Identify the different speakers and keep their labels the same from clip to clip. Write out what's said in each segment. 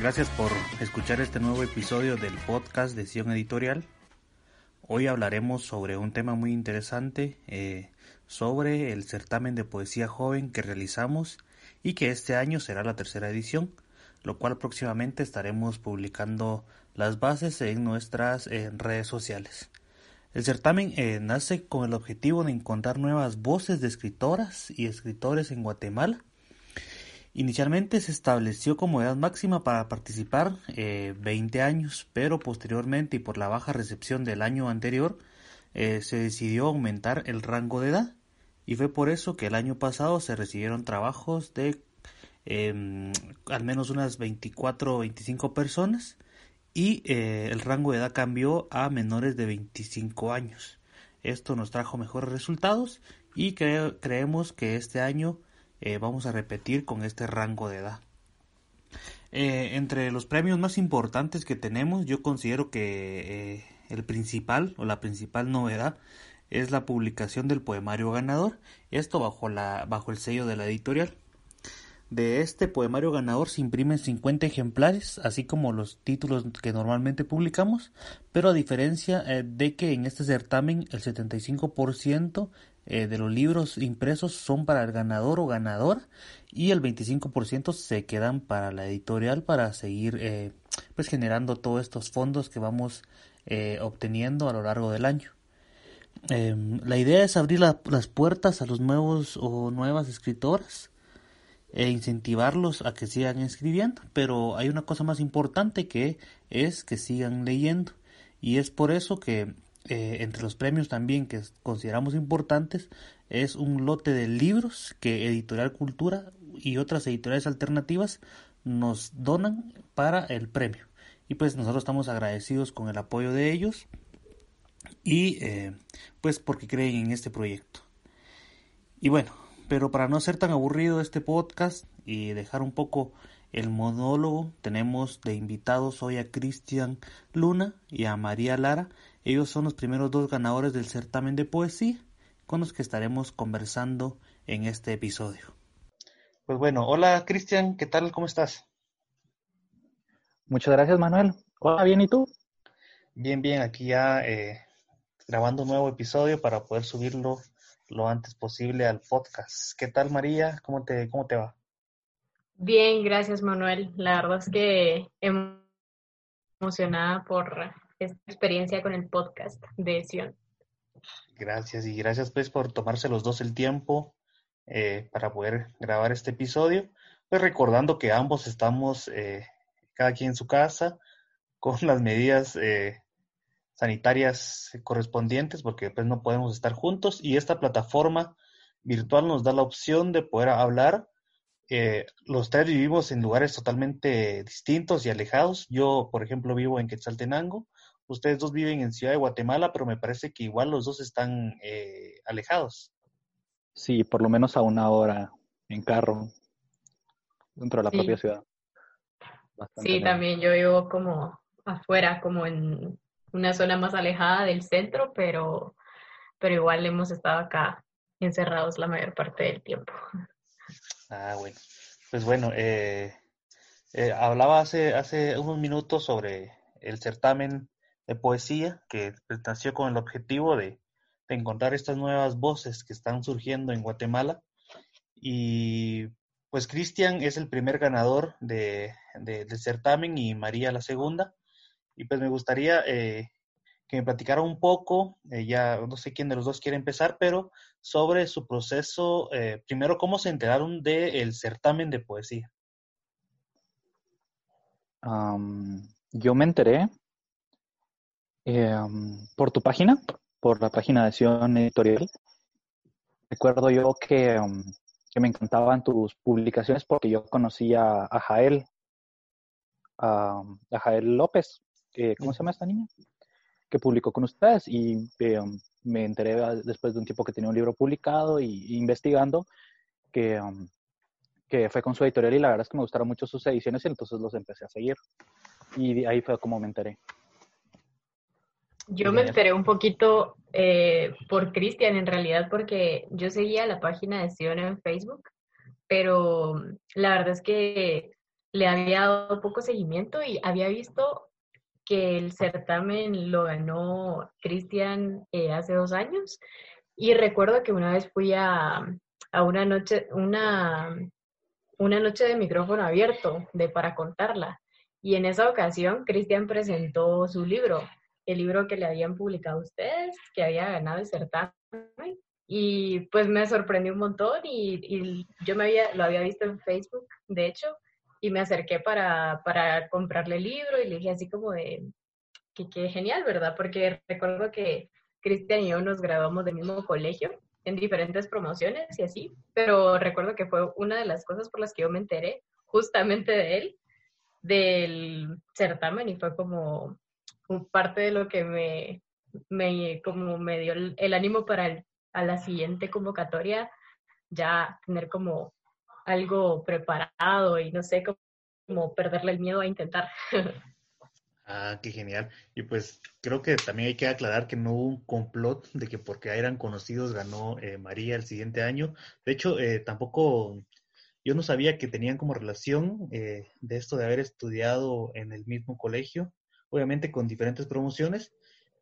Speaker 1: Gracias por escuchar este nuevo episodio del podcast de Sion Editorial. Hoy hablaremos sobre un tema muy interesante, eh, sobre el certamen de poesía joven que realizamos y que este año será la tercera edición, lo cual próximamente estaremos publicando las bases en nuestras redes sociales. El certamen eh, nace con el objetivo de encontrar nuevas voces de escritoras y escritores en Guatemala. Inicialmente se estableció como edad máxima para participar 20 eh, años, pero posteriormente y por la baja recepción del año anterior eh, se decidió aumentar el rango de edad y fue por eso que el año pasado se recibieron trabajos de em, al menos unas 24 o 25 personas y eh, el rango de edad cambió a menores de 25 años. Esto nos trajo mejores resultados y creemos que este año eh, vamos a repetir con este rango de edad. Eh, entre los premios más importantes que tenemos, yo considero que el principal o la principal novedad es la publicación del poemario ganador, esto bajo, la, bajo el sello de la editorial. De este poemario ganador se imprimen 50 ejemplares, así como los títulos que normalmente publicamos, pero a diferencia eh, de que en este certamen el 75% eh, de los libros impresos son para el ganador o ganadora y el 25% se quedan para la editorial para seguir eh, pues generando todos estos fondos que vamos obteniendo a lo largo del año. Em, la idea es abrir las puertas a los nuevos o nuevas escritoras e incentivarlos a que sigan escribiendo, pero hay una cosa más importante que es que sigan leyendo y es por eso que eh, entre los premios también que consideramos importantes es un lote de libros que Editorial Cultura y otras editoriales alternativas nos donan para el premio y pues nosotros estamos agradecidos con el apoyo de ellos y eh, pues porque creen en este proyecto y bueno pero para no ser tan aburrido este podcast y dejar un poco el monólogo, tenemos de invitados hoy a Cristian Luna y a María Lara. Ellos son los primeros dos ganadores del certamen de poesía con los que estaremos conversando en este episodio. Pues bueno, hola Cristian, ¿qué tal? ¿Cómo estás?
Speaker 2: Muchas gracias Manuel. Hola, bien, ¿y tú?
Speaker 1: Bien, bien, aquí ya eh, grabando un nuevo episodio para poder subirlo lo antes posible al podcast. ¿Qué tal María? ¿Cómo te, cómo te va?
Speaker 3: Bien, gracias Manuel. La verdad es que emocionada por esta experiencia con el podcast de Sion.
Speaker 1: Gracias y gracias pues por tomarse los dos el tiempo eh, para poder grabar este episodio. Pues recordando que ambos estamos eh, cada quien en su casa con las medidas eh, sanitarias correspondientes porque pues no podemos estar juntos y esta plataforma virtual nos da la opción de poder hablar. Eh, los tres vivimos en lugares totalmente distintos y alejados. Yo, por ejemplo, vivo en Quetzaltenango. Ustedes dos viven en Ciudad de Guatemala, pero me parece que igual los dos están eh, alejados.
Speaker 2: Sí, por lo menos a una hora en carro dentro de la propia ciudad.
Speaker 3: sí, también yo vivo como afuera, como en una zona más alejada del centro, pero, pero igual hemos estado acá encerrados la mayor parte del tiempo.
Speaker 1: Ah, bueno. Pues bueno, eh, eh, hablaba hace, hace unos minutos sobre el certamen de poesía que nació con el objetivo de, encontrar estas nuevas voces que están surgiendo en Guatemala. Y pues Cristian es el primer ganador de, del certamen y María la segunda. Y pues me gustaría eh, que me platicara un poco, eh, ya no sé quién de los dos quiere empezar, pero sobre su proceso, eh, primero, cómo se enteraron del certamen de poesía.
Speaker 2: yo me enteré por tu página, por la página de Sion Editorial. Recuerdo yo que, que, me encantaban tus publicaciones porque yo conocía a Jael, a Jael López, ¿cómo se llama esta niña? Que publicó con ustedes y eh, me enteré después de un tiempo que tenía un libro publicado y, investigando que, um, que fue con su editorial y la verdad es que me gustaron mucho sus ediciones y entonces los empecé a seguir. Y ahí fue como me enteré.
Speaker 3: Yo me enteré un poquito eh, por Cristian en realidad porque yo seguía la página de Sion en Facebook, pero la verdad es que le había dado poco seguimiento y había visto que el certamen lo ganó Cristian eh, hace dos años. Y recuerdo que una vez fui a, a una noche, una, una noche de micrófono abierto de para contarla. Y en esa ocasión, Cristian presentó su libro, el libro que le habían publicado ustedes, que había ganado el certamen. Y pues me sorprendió un montón y, yo me había, lo había visto en Facebook, de hecho, y me acerqué para, para comprarle el libro y le dije así como de, que, que genial, ¿verdad? Porque recuerdo que Cristian y yo nos graduamos del mismo colegio en diferentes promociones y así, pero recuerdo que fue una de las cosas por las que yo me enteré justamente de él, del certamen y fue como parte de lo que me, me, como me dio el, ánimo para a la siguiente convocatoria ya tener como algo preparado y no sé, como perderle el miedo a intentar.
Speaker 1: Ah, qué genial. Y pues creo que también hay que aclarar que no hubo un complot de que porque eran conocidos ganó eh, María el siguiente año. De hecho, eh, tampoco yo no sabía que tenían como relación eh, de esto de haber estudiado en el mismo colegio, obviamente con diferentes promociones,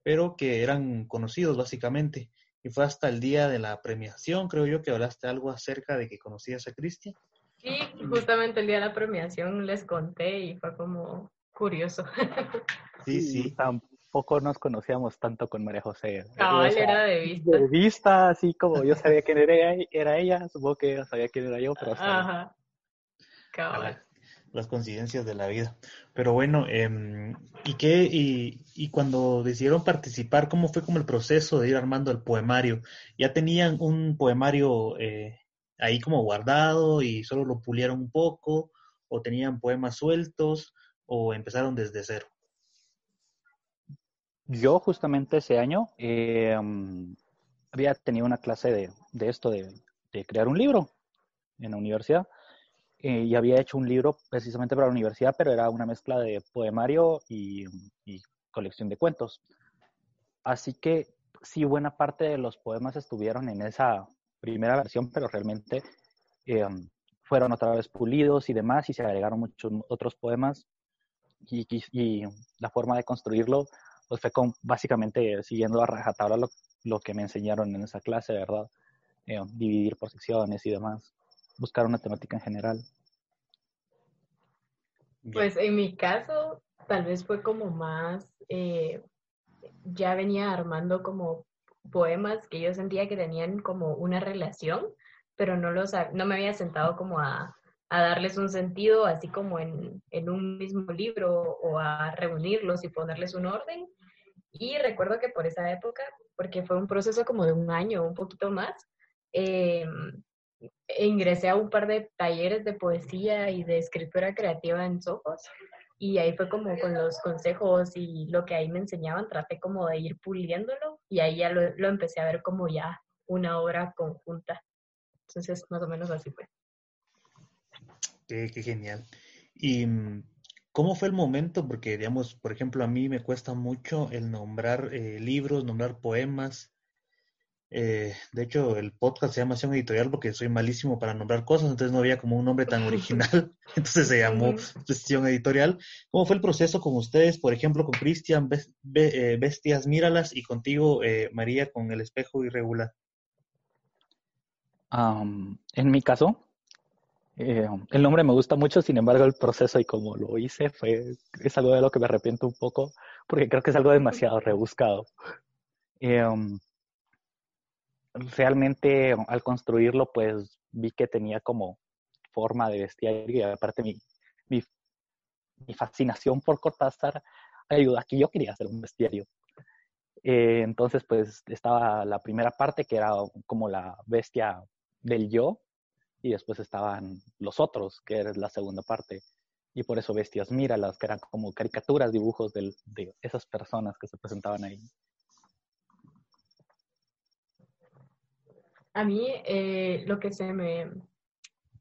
Speaker 1: pero que eran conocidos básicamente. Y fue hasta el día de la premiación, creo yo, que hablaste algo acerca de que conocías a Cristian.
Speaker 3: Sí, justamente el día de la premiación les conté y fue como, curioso.
Speaker 2: Sí, sí. Tampoco nos conocíamos tanto con María José.
Speaker 3: No, era de vista.
Speaker 2: De vista, así como yo sabía quién era, era ella, supongo que ella sabía quién era yo, pero... Ajá.
Speaker 1: Cabal. Las coincidencias de la vida. Pero bueno, eh, ¿y qué? Y, cuando decidieron participar, ¿cómo fue como el proceso de ir armando el poemario? ¿Ya tenían un poemario eh, ahí como guardado y solo lo pulieron un poco? ¿O tenían poemas sueltos? o empezaron desde cero?
Speaker 2: Yo justamente ese año eh, había tenido una clase de, de esto, de, de, crear un libro en la universidad. Eh, y había hecho un libro precisamente para la universidad, pero era una mezcla de poemario y, colección de cuentos. Así que sí, buena parte de los poemas estuvieron en esa primera versión, pero realmente eh, fueron otra vez pulidos y demás, y se agregaron muchos otros poemas y, la forma de construirlo pues fue con, básicamente siguiendo a rajatabla lo, lo que me enseñaron en esa clase, ¿verdad? Eh, dividir por secciones y demás, buscar una temática en general.
Speaker 3: Pues en mi caso, tal vez fue como más, eh, ya venía armando como poemas que yo sentía que tenían como una relación, pero no, los, no me había sentado como a, a darles un sentido, así como en, en, un mismo libro, o a reunirlos y ponerles un orden. Y recuerdo que por esa época, porque fue un proceso como de un año, un poquito más, eh, ingresé a un par de talleres de poesía y de escritura creativa en Sojos. Y ahí fue como con los consejos y lo que ahí me enseñaban, traté como de ir puliéndolo y ahí ya lo, lo empecé a ver como ya una obra conjunta. Entonces, más o menos así fue.
Speaker 1: Qué, genial. ¿Y mm, cómo fue el momento? Porque, digamos, por ejemplo, a mí me cuesta mucho el nombrar eh, libros, nombrar poemas. Eh, de hecho, el podcast se llama Acción Editorial porque soy malísimo para nombrar cosas, entonces no había como un nombre tan original, entonces se llamó Acción Editorial. ¿Cómo fue el proceso con ustedes, por ejemplo, con Cristian, eh, Bestias Míralas, y contigo, María, con El Espejo Irregular?
Speaker 2: en mi caso, eh, el nombre me gusta mucho, sin embargo el proceso y como lo hice fue, es algo de lo que me arrepiento un poco, porque creo que es algo demasiado rebuscado. Eh, realmente al construirlo pues vi que tenía como forma de bestiario y aparte mi, mi, fascinación por Cortázar ayuda que yo quería hacer un bestiario. Eh, entonces pues estaba la primera parte que era como la bestia del yo, y después estaban los otros, que era la segunda parte. Y por eso Bestias Míralas, que eran como caricaturas, dibujos de esas personas que se presentaban ahí.
Speaker 3: A mí eh, lo que se me...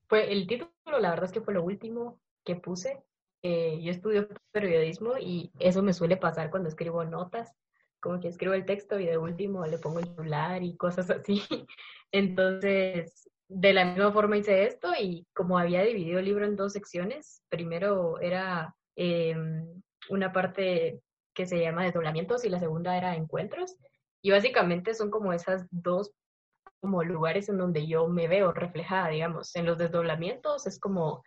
Speaker 3: fue el título, la verdad es que fue lo último que puse. Eh, yo estudio periodismo y eso me suele pasar cuando escribo notas, como que escribo el texto y de último le pongo el celular y cosas así. Entonces, de la misma forma hice esto y como había dividido el libro en dos secciones, primero era em, una parte que se llama desdoblamientos y la segunda era encuentros. Y básicamente son como esas dos como lugares en donde yo me veo reflejada, digamos. En los desdoblamientos es como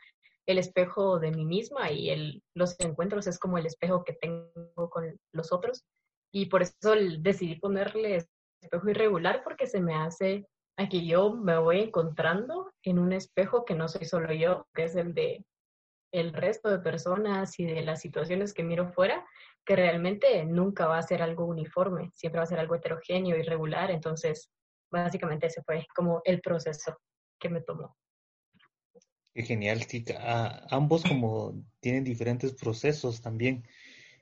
Speaker 3: el espejo de mí misma y el, los encuentros es como el espejo que tengo con los otros. Y por eso decidí ponerle espejo irregular porque se me hace a que yo me voy encontrando en un espejo que no soy solo yo, que es el de el resto de personas y de las situaciones que miro fuera, que realmente nunca va a ser algo uniforme, siempre va a ser algo heterogéneo, irregular. Entonces, básicamente ese fue como el proceso que me tomó.
Speaker 1: Qué genial, chica. ambos como tienen diferentes procesos también.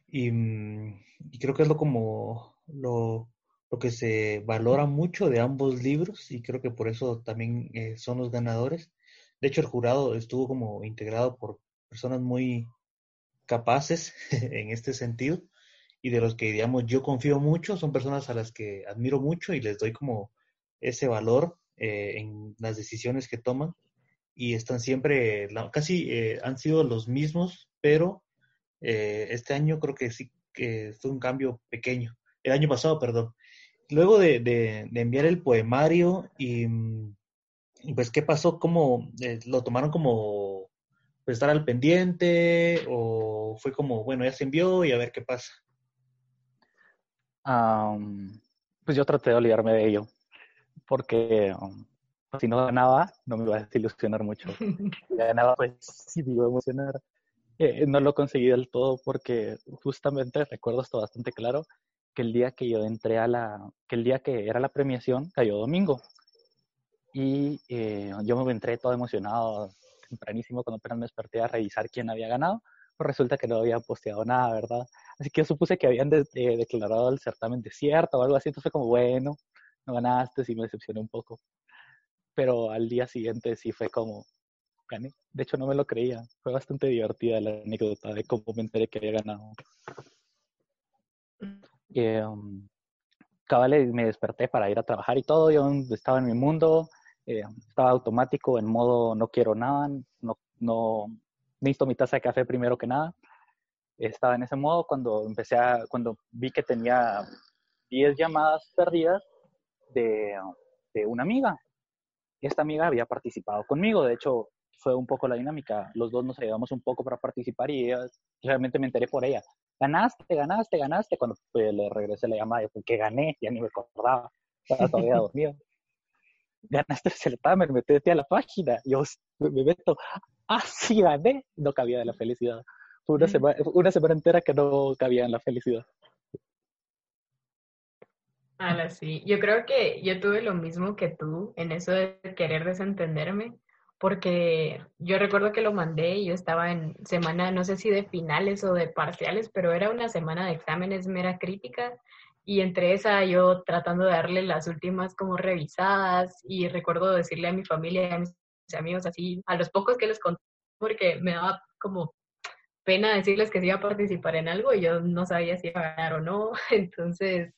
Speaker 1: Y, mm, y, creo que es lo como lo, lo que se valora mucho de ambos libros y creo que por eso también eh, son los ganadores. De hecho, el jurado estuvo como integrado por personas muy capaces en este sentido y de los que, digamos, yo confío mucho, son personas a las que admiro mucho y les doy como ese valor eh, en las decisiones que toman y están siempre, casi eh, han sido los mismos, pero este año creo que sí que fue un cambio pequeño. El año pasado, perdón, luego de, de, enviar el poemario y, pues qué pasó, cómo eh, lo tomaron como pues, estar al pendiente o fue como, bueno, ya se envió y a ver qué pasa.
Speaker 2: pues yo traté de olvidarme de ello, porque um, si no ganaba, no me iba a desilusionar mucho. Si ganaba, pues sí me iba a emocionar. Eh, no lo conseguí del todo porque justamente recuerdo esto bastante claro que el día que yo entré a la, que el día que era la premiación cayó domingo. Y eh, yo me entré todo emocionado, tempranísimo, cuando apenas me desperté a revisar quién había ganado. Pues resulta que no había posteado nada, ¿verdad? Así que yo supuse que habían eh, declarado el certamen desierto o algo así. Entonces fue como, bueno, no ganaste, sí me decepcioné un poco. Pero al día siguiente sí fue como, gané. De hecho, no me lo creía. Fue bastante divertida la anécdota de cómo me enteré que había ganado. Eh, cabal, me desperté para ir a trabajar y todo, yo estaba en mi mundo, eh, estaba automático, en modo no quiero nada, no, no necesito mi taza de café primero que nada. Estaba en ese modo cuando empecé a, cuando vi que tenía 10 llamadas perdidas de, de una amiga. Esta amiga había participado conmigo, de hecho fue un poco la dinámica, los dos nos ayudamos un poco para participar y realmente me enteré por ella ganaste, ganaste, ganaste. Cuando pues, le regresé la llamada, porque gané, ya ni me acordaba, estaba todavía dormido. Ganaste el certamen, metete a la página. Yo me meto, ah, sí, gané. No cabía de la felicidad. Fue una, semana, una semana entera que no cabía en la felicidad.
Speaker 3: Ala, sí. Yo creo que yo tuve lo mismo que tú en eso de querer desentenderme porque yo recuerdo que lo mandé y yo estaba en semana, no sé si de finales o de parciales, pero era una semana de exámenes mera crítica y entre esa yo tratando de darle las últimas como revisadas y recuerdo decirle a mi familia y a mis amigos así, a los pocos que les conté, porque me daba como pena decirles que sí iba a participar en algo y yo no sabía si iba a ganar o no, entonces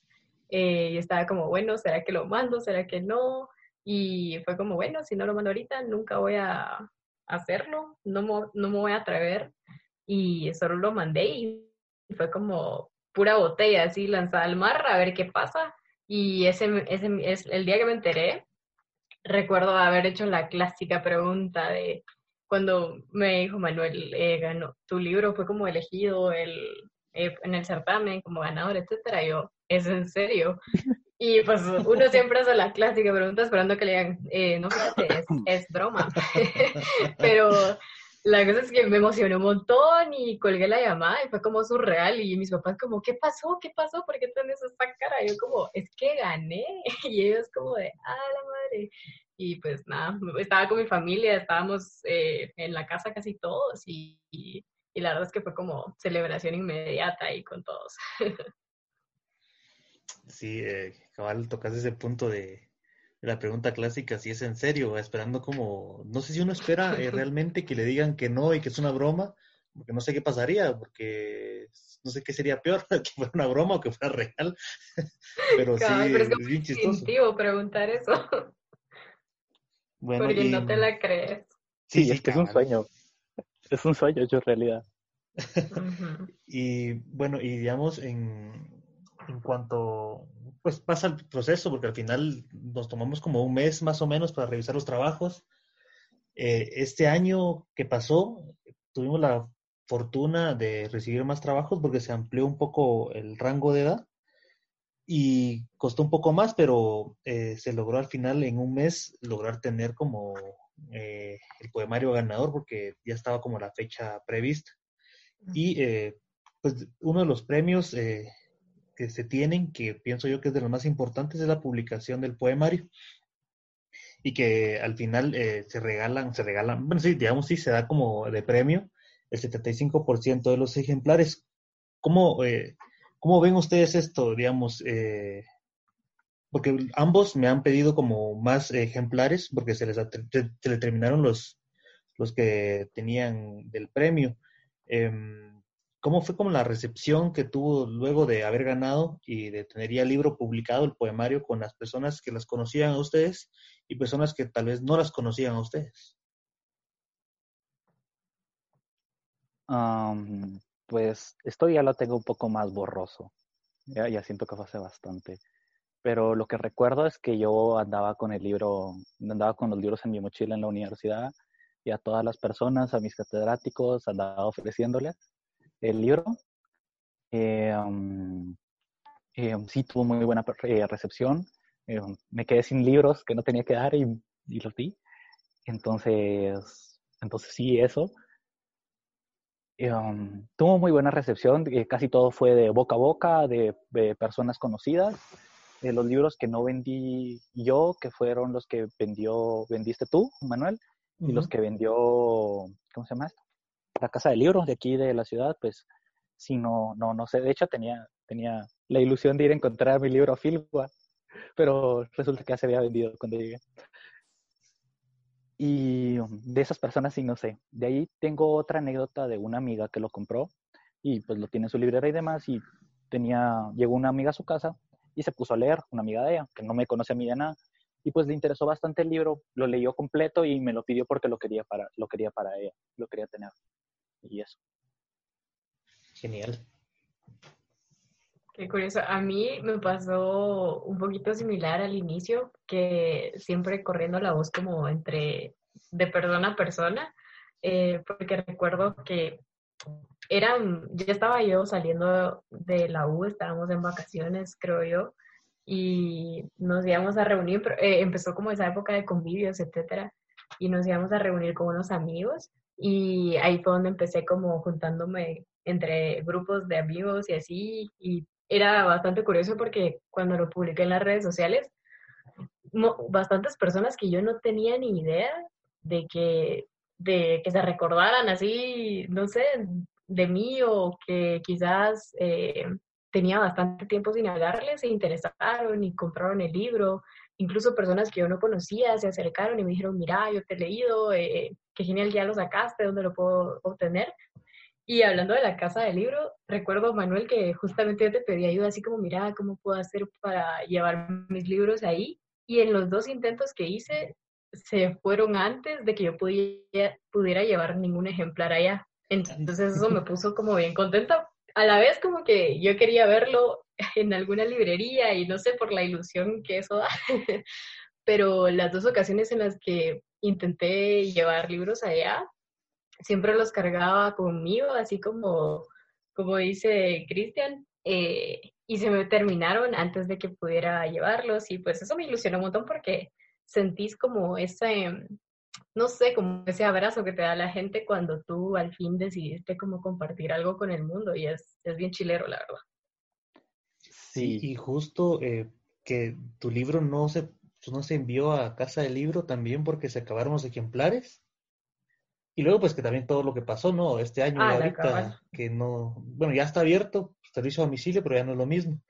Speaker 3: eh, yo estaba como, bueno, ¿será que lo mando? ¿Será que no? Y fue como, bueno, si no lo mando ahorita, nunca voy a hacerlo, no, no me voy a atrever. Y solo lo mandé y fue como pura botella así lanzada al mar a ver qué pasa. Y ese, ese es el día que me enteré, recuerdo haber hecho la clásica pregunta de cuando me dijo Manuel, eh, ganó, tu libro fue como elegido el, eh, en el certamen como ganador, etcétera. Yo, ¿es en serio? Y pues uno siempre hace la clásica pregunta esperando que le digan, eh, no fíjate, es, broma. Pero la cosa es que me emocionó un montón y colgué la llamada y fue como surreal y mis papás como, ¿qué pasó? ¿Qué pasó? ¿Por qué tienes esta cara? Yo como, es que gané. Y ellos como de, ah, la madre. Y pues nada, estaba con mi familia, estábamos eh, en la casa casi todos y, y la verdad es que fue como celebración inmediata ahí con todos.
Speaker 1: Sí, eh, cabal, tocas ese punto de, la pregunta clásica, si es en serio, esperando como, no sé si uno espera eh, realmente que le digan que no y que es una broma, porque no sé qué pasaría, porque no sé qué sería peor, que fuera una broma o que fuera real, pero sí,
Speaker 3: es, bien chistoso. preguntar eso. Bueno, Porque no te la crees.
Speaker 2: Sí, sí, es que es un sueño. Es un sueño hecho realidad.
Speaker 1: y bueno, y digamos, en, en cuanto pues pasa el proceso, porque al final nos tomamos como un mes más o menos para revisar los trabajos. Eh, este año que pasó, tuvimos la fortuna de recibir más trabajos porque se amplió un poco el rango de edad y costó un poco más, pero eh, se logró al final en un mes lograr tener como eh, el poemario ganador porque ya estaba como la fecha prevista. Y eh, pues uno de los premios que se tienen, que pienso yo que es de los más importantes, es la publicación del poemario. Y que al final se regalan, se regalan, bueno, sí, digamos, sí, se da como de premio el 75% de los ejemplares. ¿Cómo, eh, ¿Cómo ven ustedes esto, digamos? Eh, porque ambos me han pedido como más ejemplares porque se les se, le terminaron los, los que tenían del premio. Em, ¿Cómo fue como la recepción que tuvo luego de haber ganado y de tener ya el libro publicado, el poemario, con las personas que las conocían a ustedes y personas que tal vez no las conocían a ustedes?
Speaker 2: pues esto ya lo tengo un poco más borroso. Ya, ya siento que fue hace bastante. Pero lo que recuerdo es que yo andaba con el libro, andaba con los libros en mi mochila en la universidad y a todas las personas, a mis catedráticos, andaba ofreciéndoles el libro. Eh, eh, sí, tuvo muy buena eh, recepción. me quedé sin libros que no tenía que dar y, y los di. Entonces, entonces sí, eso. Um, tuvo muy buena recepción, casi todo fue de boca a boca, de, personas conocidas. De los libros que no vendí yo, que fueron los que vendió, vendiste tú, Manuel, y los que vendió, ¿cómo se llama esto? La casa de libros de aquí de la ciudad, pues sí, no, no, no sé. De hecho, tenía, tenía la ilusión de ir a encontrar mi libro a Filgua, pero resulta que ya se había vendido cuando llegué. Y de esas personas sí no sé. De ahí tengo otra anécdota de una amiga que lo compró y pues lo tiene en su librera y demás y tenía, llegó una amiga a su casa y se puso a leer, una amiga de ella, que no me conoce a mí de nada, y pues le interesó bastante el libro, lo leyó completo y me lo pidió porque lo quería para, lo quería para ella, lo quería tener. Y eso.
Speaker 1: Genial.
Speaker 3: Qué curioso. A mí me pasó un poquito similar al inicio, que siempre corriendo la voz como entre de persona a persona, eh, porque recuerdo que eran, ya estaba yo saliendo de la U, estábamos en vacaciones, creo yo, y nos íbamos a reunir, eh, empezó como esa época de convivios, etcétera, y nos íbamos a reunir con unos amigos, y ahí fue donde empecé como juntándome entre grupos de amigos y así, y era bastante curioso porque cuando lo publiqué en las redes sociales, bastantes personas que yo no tenía ni idea de que, de que se recordaran así, no sé, de mí o que quizás eh, tenía bastante tiempo sin hablarles, se interesaron y compraron el libro. Incluso personas que yo no conocía se acercaron y me dijeron, mira, yo te he leído, eh, qué genial ya lo sacaste, ¿dónde lo puedo obtener? Y hablando de la casa del libro, recuerdo, Manuel, que justamente yo te pedí ayuda, así como, mira, ¿cómo puedo hacer para llevar mis libros ahí? Y en los dos intentos que hice, se fueron antes de que yo pudiera, pudiera llevar ningún ejemplar allá. Entonces eso me puso como bien contenta. A la vez como que yo quería verlo en alguna librería y no sé por la ilusión que eso da. Pero las dos ocasiones en las que intenté llevar libros allá, siempre los cargaba conmigo, así como, como dice Cristian, eh, y se me terminaron antes de que pudiera llevarlos y pues eso me ilusionó un montón porque sentís como ese, no sé, como ese abrazo que te da la gente cuando tú al fin decidiste como compartir algo con el mundo y es, es bien chilero, la verdad.
Speaker 1: Sí, y justo eh, que tu libro no se, no se envió a casa del libro también porque se acabaron los ejemplares. Y luego, pues que también todo lo que pasó, ¿no? Este año, ah, ahorita, que no, bueno, ya está abierto, servicio a domicilio, pero ya no es lo mismo.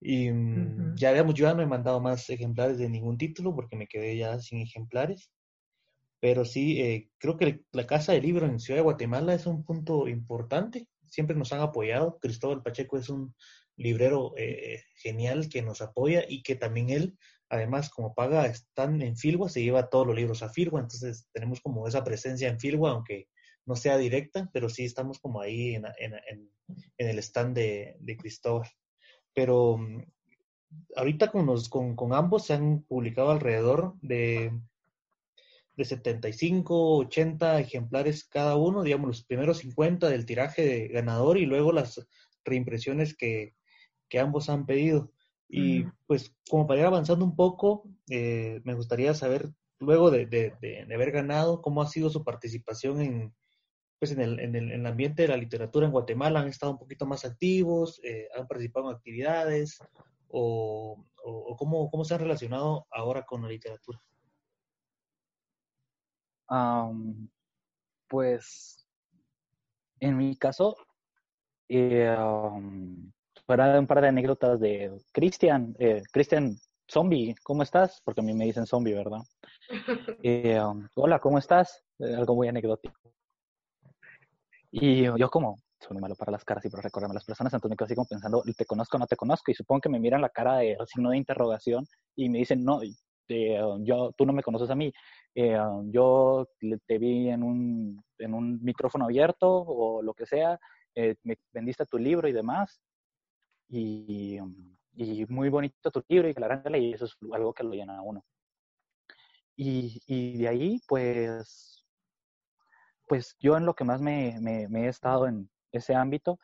Speaker 1: Y mm, ya habíamos, yo ya no he mandado más ejemplares de ningún título porque me quedé ya sin ejemplares. Pero sí, eh, creo que la Casa del Libro en Ciudad de Guatemala es un punto importante. Siempre nos han apoyado. Cristóbal Pacheco es un librero eh, genial que nos apoya y que también él además como paga, están en Filwa, se lleva todos los libros a Filwa, entonces tenemos como esa presencia en Filwa, aunque no sea directa, pero sí estamos como ahí en, el stand de, Cristóbal. Pero mm, ahorita con, con, ambos se han publicado alrededor de, de 75, 80 ejemplares cada uno, digamos los primeros 50 del tiraje de ganador y luego las reimpresiones que, ambos han pedido. Y pues como para ir avanzando un poco, eh, me gustaría saber, luego de, de, haber ganado, cómo ha sido su participación en, pues en el, en, el, en el, ambiente de la literatura en Guatemala han estado un poquito más activos, eh, han participado en actividades o, o, cómo, cómo, se han relacionado ahora con la literatura.
Speaker 2: Pues en mi caso, eh, fuera de un par de anécdotas de Cristian, eh, Cristian Zombie, ¿cómo estás? Porque a mí me dicen zombie, ¿verdad? Eh, hola, ¿cómo estás? algo muy anecdótico. Y yo como, soy muy malo para las caras y para recordarme a las personas, entonces me quedo así como pensando, ¿te conozco o no te conozco? Y supongo que me miran la cara de signo de interrogación y me dicen, no, eh, yo, tú no me conoces a mí. Eh, yo te vi en un, en un micrófono abierto o lo que sea, eh, me vendiste tu libro y demás. Y, y, muy bonito tu libro y que la y eso es algo que lo llena a uno. Y, y de ahí, pues, pues yo en lo que más me, he estado en ese ámbito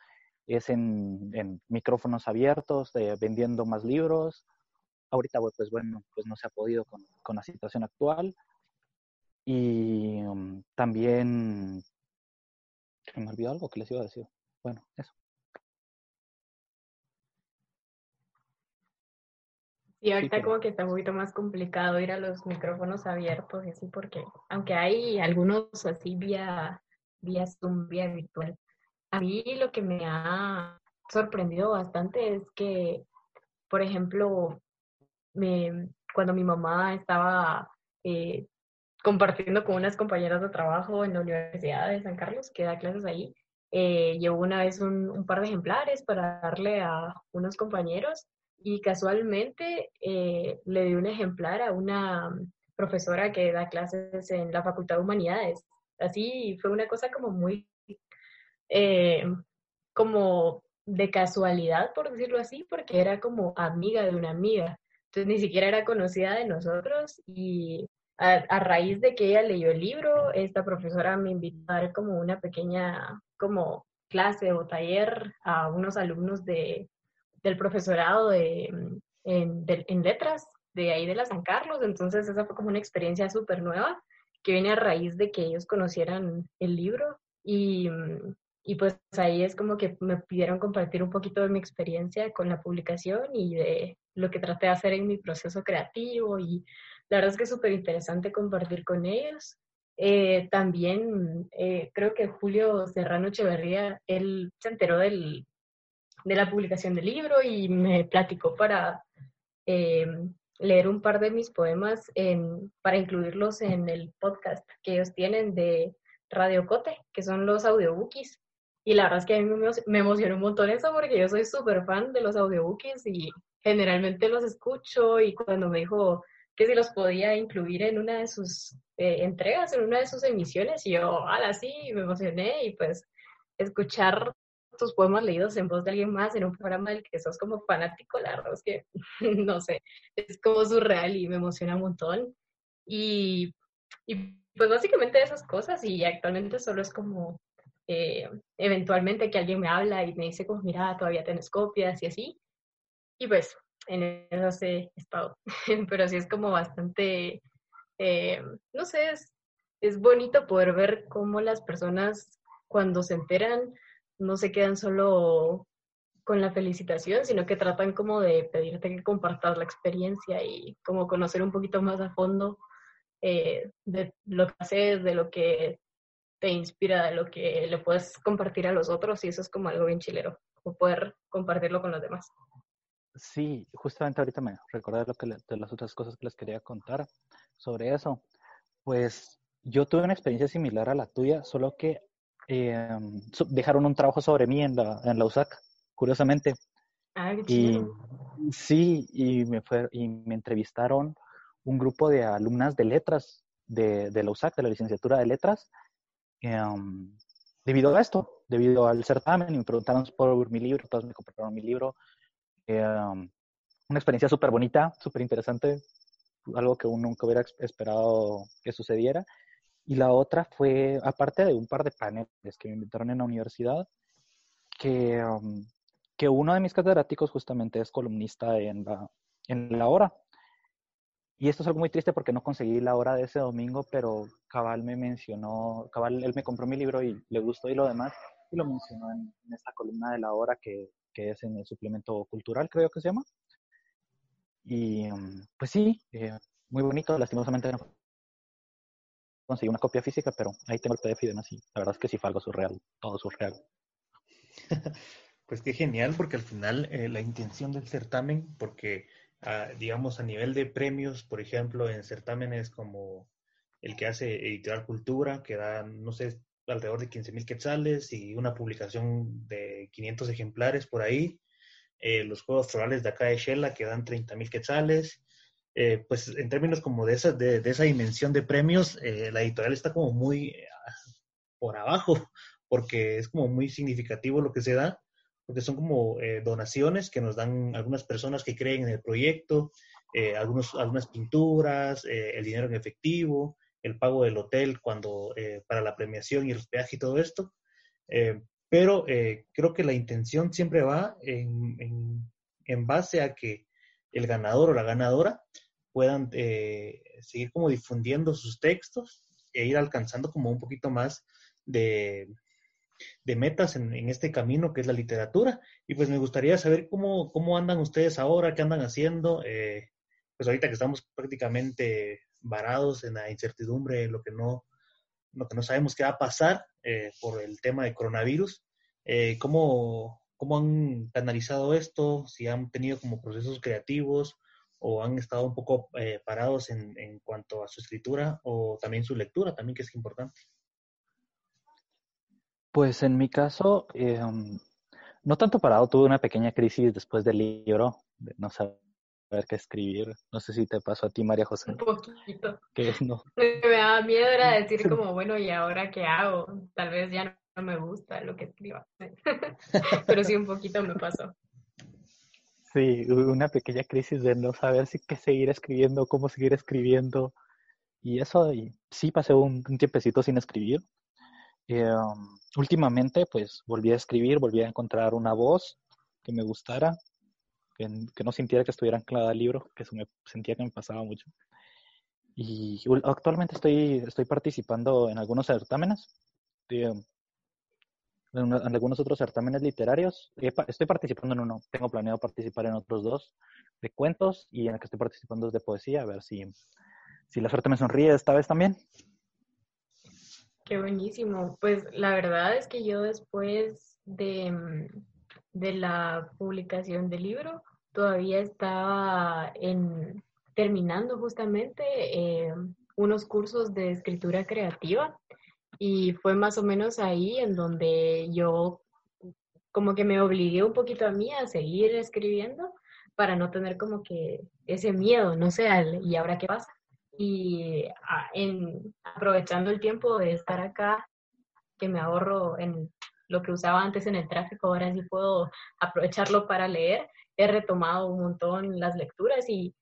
Speaker 2: es en, micrófonos abiertos, vendiendo más libros. Ahorita, pues bueno, pues no se ha podido con, la situación actual. Y um, también, me olvidó algo que les iba a decir. Bueno, eso.
Speaker 3: Y ahorita como que está un poquito más complicado ir a los micrófonos abiertos y así porque, aunque hay algunos así vía, vía Zoom, vía virtual, a mí lo que me ha sorprendido bastante es que, por ejemplo, me, cuando mi mamá estaba eh, compartiendo con unas compañeras de trabajo en la Universidad de San Carlos, que da clases ahí, eh, llevó una vez un, un par de ejemplares para darle a unos compañeros y casualmente eh, le di un ejemplar a una profesora que da clases en la Facultad de Humanidades. Así fue una cosa como muy, eh, como de casualidad, por decirlo así, porque era como amiga de una amiga. Entonces ni siquiera era conocida de nosotros y a, raíz de que ella leyó el libro, esta profesora me invitó a dar como una pequeña como clase o taller a unos alumnos de del profesorado de, en, en, letras de ahí de la San Carlos. Entonces esa fue como una experiencia súper nueva que viene a raíz de que ellos conocieran el libro y, mm, y pues ahí es como que me pidieron compartir un poquito de mi experiencia con la publicación y de lo que traté de hacer en mi proceso creativo y la verdad es que es súper interesante compartir con ellos. Eh, también eh, creo que Julio Serrano Echeverría, él se enteró del, de la publicación del libro y me platicó para eh, leer un par de mis poemas para incluirlos en el podcast que ellos tienen de Radio Cote, que son los audiobookies. Y la verdad es que a mí me, emocionó un montón eso porque yo soy súper fan de los audiobookies y generalmente los escucho y cuando me dijo que si los podía incluir en una de sus eh, entregas, en una de sus emisiones, y yo, ala, sí, me emocioné y pues escuchar tus poemas leídos en voz de alguien más en un programa del que sos como fanático, la verdad es que, no sé, es como surreal y me emociona un montón. Y, y pues básicamente esas cosas y actualmente solo es como eh, eventualmente que alguien me habla y me dice como, mira, todavía tenés copias y así. Y pues en eso he estado, pero sí es como bastante, eh, no sé, es, es bonito poder ver cómo las personas cuando se enteran no se quedan solo con la felicitación, sino que tratan como de pedirte que compartas la experiencia y como conocer un poquito más a fondo eh, de lo que haces, de lo que te inspira, de lo que le puedes compartir a los otros y eso es como algo bien chilero, o poder compartirlo con los demás.
Speaker 2: Sí, justamente ahorita me recordé lo que de las otras cosas que les quería contar sobre eso. Pues yo tuve una experiencia similar a la tuya, solo que eh, dejaron un trabajo sobre mí en la, en la USAC, curiosamente.
Speaker 3: Ah,
Speaker 2: y sí, y me, fue, y me entrevistaron un grupo de alumnas de letras de, de la USAC, de la licenciatura de letras, em, debido a esto, debido al certamen, me preguntaron por mi libro, todos me compraron mi libro. Em, una experiencia súper bonita, súper interesante, algo que uno nunca hubiera esperado que sucediera. Y la otra fue, aparte de un par de paneles que me invitaron en la universidad, que, em, que uno de mis catedráticos justamente es columnista en la, en la hora. Y esto es algo muy triste porque no conseguí la hora de ese domingo, pero Cabal me mencionó, Cabal, él me compró mi libro y le gustó y lo demás, y lo mencionó en, esta columna de la hora que, que, es en el suplemento cultural, creo que se llama. Y mm, pues sí, eh, muy bonito, lastimosamente no conseguí una copia física, pero ahí tengo el PDF y demás, y la verdad es que sí fue algo surreal, todo surreal.
Speaker 1: Pues qué genial, porque al final eh, la intención del certamen, porque digamos, a nivel de premios, por ejemplo, en certámenes como el que hace Editorial Cultura, que da, no sé, alrededor de 15 mil quetzales y una publicación de 500 ejemplares por ahí. Eh, los Juegos Florales de acá de Shella, que dan 30 mil quetzales. Eh, pues en términos como de esa, de, esa dimensión de premios, eh, la editorial está como muy por abajo, porque es como muy significativo lo que se da porque son como eh, donaciones que nos dan algunas personas que creen en el proyecto, eh, algunos, algunas pinturas, eh, el dinero en efectivo, el pago del hotel cuando para la premiación y el hospedaje y todo esto. pero creo que la intención siempre va en, en, en, base a que el ganador o la ganadora puedan seguir como difundiendo sus textos e ir alcanzando como un poquito más de, de metas en, este camino que es la literatura. Y pues me gustaría saber cómo, cómo andan ustedes ahora, qué andan haciendo. Eh, pues ahorita que estamos prácticamente varados en la incertidumbre, lo que no, lo que no sabemos qué va a pasar eh, por el tema de coronavirus. Eh, ¿cómo, ¿Cómo han canalizado esto? Si han tenido como procesos creativos o han estado un poco parados en, en cuanto a su escritura o también su lectura, también que es importante.
Speaker 2: Pues en mi caso, em, no tanto parado, tuve una pequeña crisis después del libro, de no saber qué escribir. No sé si te pasó a ti, María José.
Speaker 3: Un poquito.
Speaker 2: Que no.
Speaker 3: Me daba miedo era decir como, bueno, ¿y ahora qué hago? Tal vez ya no me gusta lo que escriba. Pero sí, un poquito me pasó.
Speaker 2: Sí, una pequeña crisis de no saber si qué seguir escribiendo, cómo seguir escribiendo. Y eso, y sí pasé un, un tiempecito sin escribir. Eh, últimamente, pues volví a escribir, volví a encontrar una voz que me gustara, que, no sintiera que estuviera anclada al libro, que eso me sentía que me pasaba mucho. Y actualmente estoy, estoy participando en algunos certámenes, en, algunos otros certámenes literarios. Estoy participando en uno, tengo planeado participar en otros dos de cuentos y en el que estoy participando es de poesía, a ver si, si la suerte me sonríe esta vez también.
Speaker 3: Qué buenísimo. Pues la verdad es que yo después de, mm, de la publicación del libro todavía estaba en, terminando justamente eh, unos cursos de escritura creativa y fue más o menos ahí en donde yo como que me obligué un poquito a mí a seguir escribiendo para no tener como que ese miedo, no sé, ¿y ahora qué pasa? Y ah, aprovechando el tiempo de estar acá, que me ahorro en lo que usaba antes en el tráfico, ahora sí puedo aprovecharlo para leer. He retomado un montón las lecturas y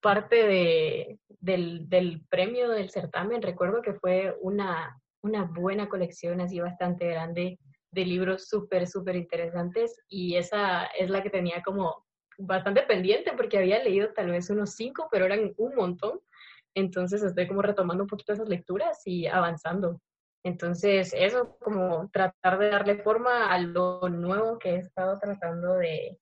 Speaker 3: parte de, del, del, premio del certamen, recuerdo que fue una, una buena colección así bastante grande de libros súper, súper interesantes y esa es la que tenía como bastante pendiente porque había leído tal vez unos cinco, pero eran un montón entonces estoy como retomando un poquito esas lecturas y avanzando. Entonces, eso como tratar de darle forma a lo nuevo que he estado tratando de,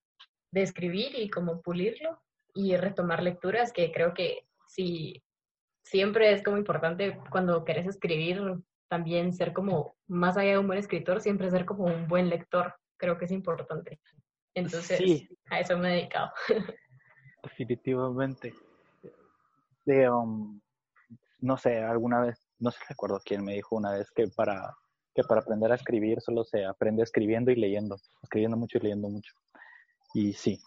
Speaker 3: de escribir y como pulirlo y retomar lecturas que creo que sí, siempre es como importante cuando querés escribir también ser como, más allá de un buen escritor, siempre ser como un buen lector. Creo que es importante. Entonces, a eso me he dedicado.
Speaker 2: Definitivamente. Um, no sé, alguna vez, no sé, recuerdo quién me dijo una vez que para, que para aprender a escribir solo se aprende escribiendo y leyendo, escribiendo mucho y leyendo mucho. Y sí,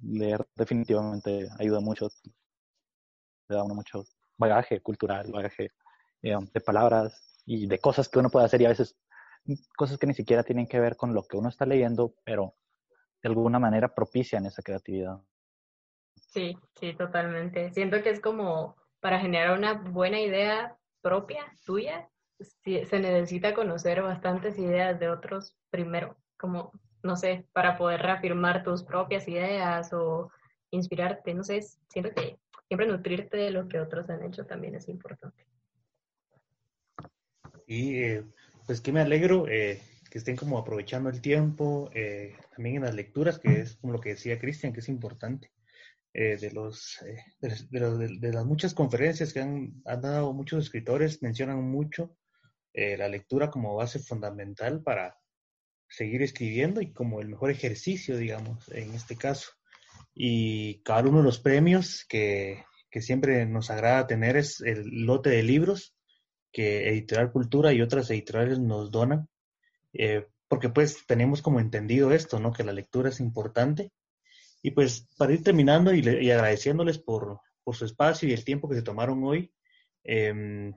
Speaker 2: leer definitivamente ayuda mucho, le da uno mucho bagaje cultural, bagaje eh, de palabras y de cosas que uno puede hacer y a veces cosas que ni siquiera tienen que ver con lo que uno está leyendo, pero de alguna manera propician esa creatividad.
Speaker 3: Sí, sí, totalmente. Siento que es como para generar una buena idea propia, tuya, se necesita conocer bastantes ideas de otros primero, como, no sé, para poder reafirmar tus propias ideas o inspirarte, no sé, siento que siempre nutrirte de lo que otros han hecho también es importante.
Speaker 1: Y eh, pues que me alegro eh, que estén como aprovechando el tiempo, eh, también en las lecturas, que es como lo que decía Cristian, que es importante. De, los, de, las muchas conferencias que han, han, dado muchos escritores, mencionan mucho la lectura como base fundamental para seguir escribiendo y como el mejor ejercicio, digamos, en este caso. Y cada uno de los premios que, que siempre nos agrada tener es el lote de libros que Editorial Cultura y otras editoriales nos donan, eh, porque pues tenemos como entendido esto, ¿no? Que la lectura es importante. Y pues para ir terminando y, agradeciéndoles por, por, su espacio y el tiempo que se tomaron hoy, em,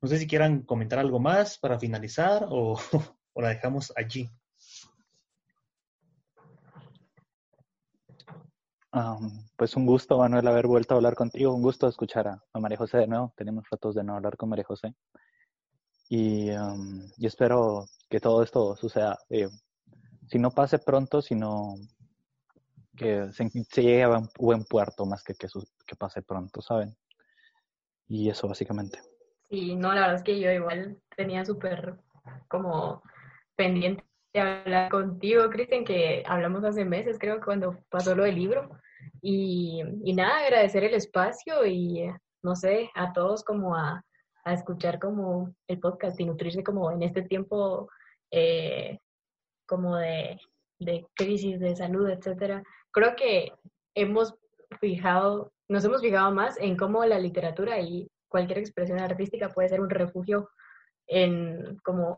Speaker 1: no sé si quieran comentar algo más para finalizar o, o la dejamos allí.
Speaker 2: pues un gusto, Manuel, haber vuelto a hablar contigo. Un gusto escuchar a, María José de nuevo. Tenemos ratos de no hablar con María José. Y, espero que todo esto suceda. Eh, si no pase pronto, sino que se, llegue a buen puerto más que que, que pase pronto, ¿saben? Y eso básicamente.
Speaker 3: Sí, no, la verdad es que yo igual tenía súper como pendiente de hablar contigo, Cristian, que hablamos hace meses, creo, cuando pasó lo del libro. Y, y nada, agradecer el espacio y, no sé, a todos como a, a escuchar como el podcast y nutrirse como en este tiempo eh, como de, de crisis de salud, etcétera. Creo que hemos fijado, nos hemos fijado más en cómo la literatura y cualquier expresión artística puede ser un refugio en como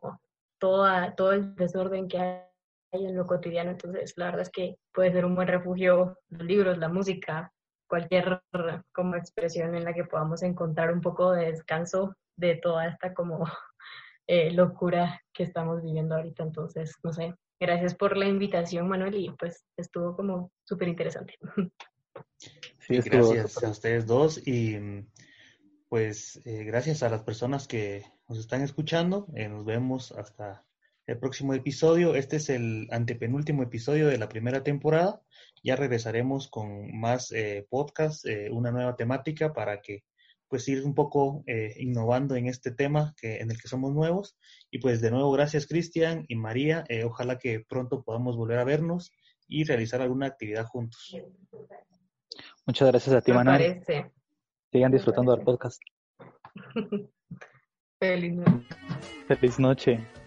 Speaker 3: toda, todo el desorden que hay en lo cotidiano. Entonces, la verdad es que puede ser un buen refugio los libros, la música, cualquier como expresión en la que podamos encontrar un poco de descanso de toda esta como eh, locura que estamos viviendo ahorita. Entonces, no sé, gracias por la invitación, Manuel, y pues estuvo como súper interesante.
Speaker 1: Sí, gracias a ustedes dos y pues eh, gracias a las personas que nos están escuchando. Eh, nos vemos hasta el próximo episodio. Este es el antepenúltimo episodio de la primera temporada. Ya regresaremos con más eh, podcasts, eh, una nueva temática para que pues ir un poco eh, innovando en este tema que, en el que somos nuevos. Y pues de nuevo, gracias Cristian y María. ojalá que pronto podamos volver a vernos y realizar alguna actividad juntos.
Speaker 2: Muchas gracias a ti, Manuel. Sigan disfrutando del podcast.
Speaker 3: Feliz noche.
Speaker 2: Feliz noche.